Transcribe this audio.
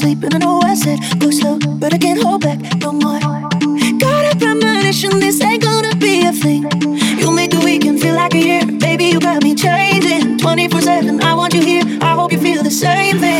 sleep and I know I said go slow, but I can't hold back no more. Got a premonition this ain't gonna be a thing. You make the weekend feel like a year, baby. You got me changing 24/7. I want you here. I hope you feel the same thing.